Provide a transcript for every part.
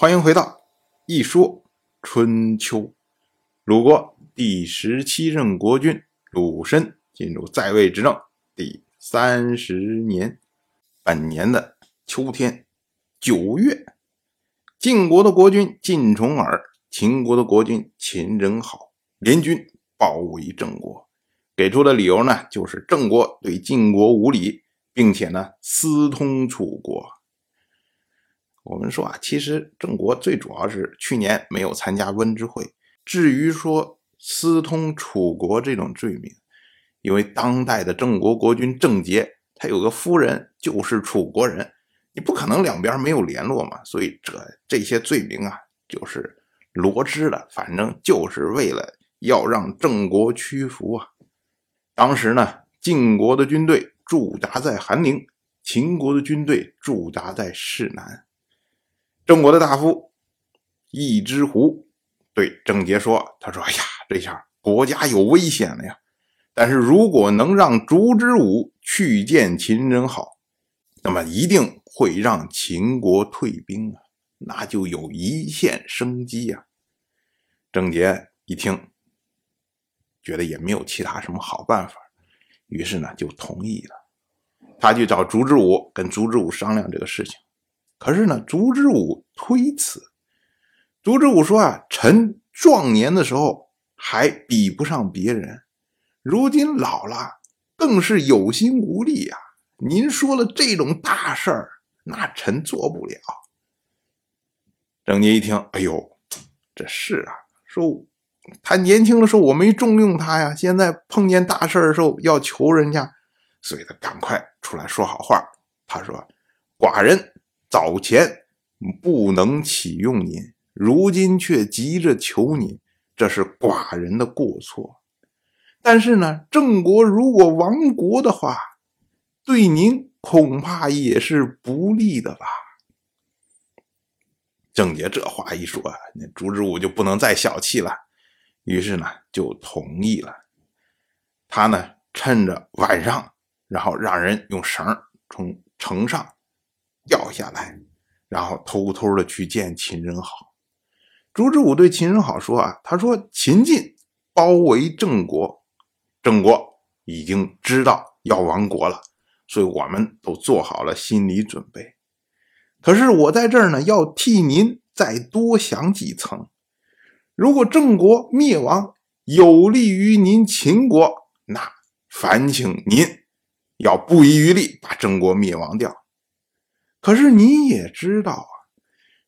欢迎回到《一说春秋》。鲁国第十七任国君鲁申进入在位执政第三十年，本年的秋天九月，晋国的国君晋重耳、秦国的国君秦人好联军包围郑国，给出的理由呢，就是郑国对晋国无礼，并且呢私通楚国。我们说啊，其实郑国最主要是去年没有参加温之会。至于说私通楚国这种罪名，因为当代的郑国国君郑杰，他有个夫人就是楚国人，你不可能两边没有联络嘛。所以这这些罪名啊，就是罗织的，反正就是为了要让郑国屈服啊。当时呢，晋国的军队驻扎在韩陵，秦国的军队驻扎在市南。郑国的大夫易之狐对郑杰说：“他说，哎呀，这下国家有危险了呀！但是如果能让烛之武去见秦人好，那么一定会让秦国退兵啊，那就有一线生机呀。”郑杰一听，觉得也没有其他什么好办法，于是呢就同意了。他去找烛之武，跟烛之武商量这个事情。可是呢，烛之武推辞。烛之武说：“啊，臣壮年的时候还比不上别人，如今老了，更是有心无力呀。您说了这种大事儿，那臣做不了。”郑杰一听，哎呦，这是啊，说他年轻的时候我没重用他呀，现在碰见大事的时候要求人家，所以他赶快出来说好话。他说：“寡人。”早前不能启用您，如今却急着求您，这是寡人的过错。但是呢，郑国如果亡国的话，对您恐怕也是不利的吧？郑杰这话一说，那朱之武就不能再小气了，于是呢就同意了。他呢趁着晚上，然后让人用绳从城上。掉下来，然后偷偷的去见秦人好。朱之武对秦人好说：“啊，他说秦晋包围郑国，郑国已经知道要亡国了，所以我们都做好了心理准备。可是我在这儿呢，要替您再多想几层。如果郑国灭亡有利于您秦国，那烦请您要不遗余力把郑国灭亡掉。”可是你也知道啊，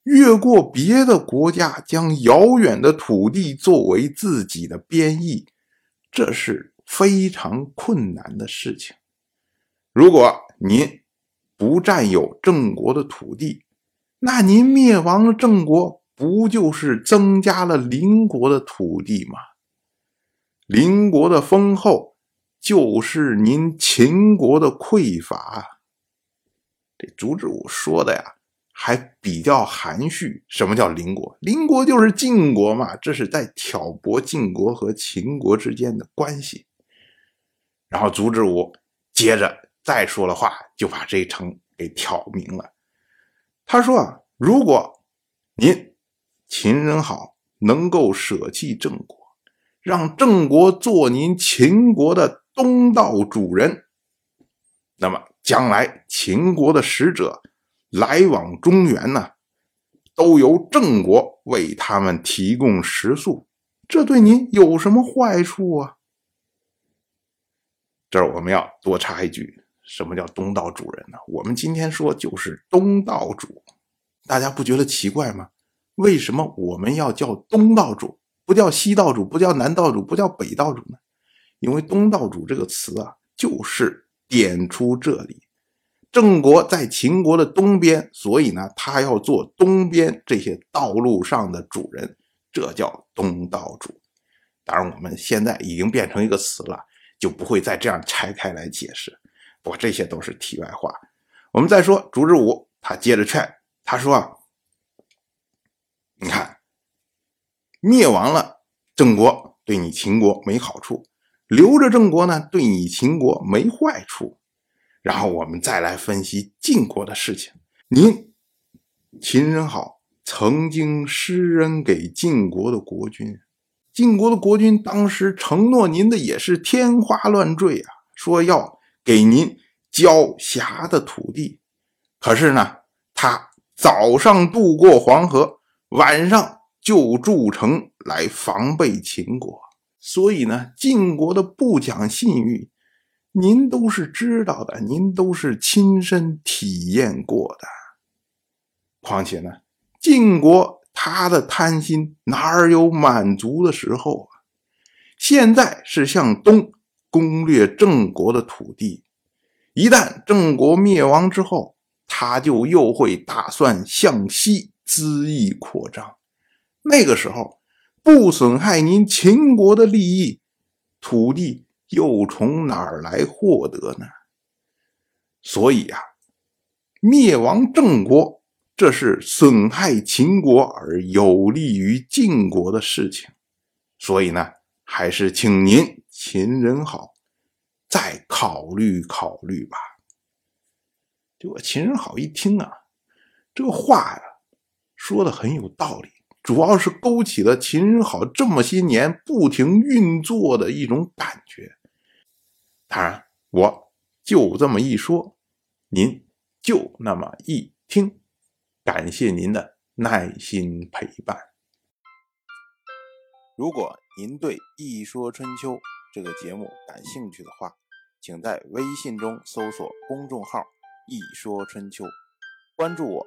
越过别的国家，将遥远的土地作为自己的边邑，这是非常困难的事情。如果您不占有郑国的土地，那您灭亡了郑国，不就是增加了邻国的土地吗？邻国的丰厚，就是您秦国的匮乏。这烛之武说的呀，还比较含蓄。什么叫邻国？邻国就是晋国嘛，这是在挑拨晋国和秦国之间的关系。然后烛之武接着再说了话，就把这一层给挑明了。他说啊，如果您秦人好，能够舍弃郑国，让郑国做您秦国的东道主人，那么。将来秦国的使者来往中原呢，都由郑国为他们提供食宿，这对您有什么坏处啊？这儿我们要多插一句，什么叫东道主人呢？我们今天说就是东道主，大家不觉得奇怪吗？为什么我们要叫东道主，不叫西道主，不叫南道主，不叫北道主呢？因为东道主这个词啊，就是。点出这里，郑国在秦国的东边，所以呢，他要做东边这些道路上的主人，这叫东道主。当然，我们现在已经变成一个词了，就不会再这样拆开来解释。不过这些都是题外话。我们再说，烛之武他接着劝他说：“你看，灭亡了郑国，对你秦国没好处。”留着郑国呢，对你秦国没坏处。然后我们再来分析晋国的事情。您秦人好，曾经施恩给晋国的国君。晋国的国君当时承诺您的也是天花乱坠啊，说要给您交辖的土地。可是呢，他早上渡过黄河，晚上就筑城来防备秦国。所以呢，晋国的不讲信誉。您都是知道的，您都是亲身体验过的。况且呢，晋国他的贪心哪有满足的时候啊？现在是向东攻略郑国的土地，一旦郑国灭亡之后，他就又会打算向西恣意扩张。那个时候，不损害您秦国的利益，土地。又从哪儿来获得呢？所以啊，灭亡郑国，这是损害秦国而有利于晋国的事情。所以呢，还是请您秦人好，再考虑考虑吧。这个秦人好一听啊，这个话呀，说的很有道理，主要是勾起了秦人好这么些年不停运作的一种感觉。当然，我就这么一说，您就那么一听，感谢您的耐心陪伴。如果您对《一说春秋》这个节目感兴趣的话，请在微信中搜索公众号“一说春秋”，关注我，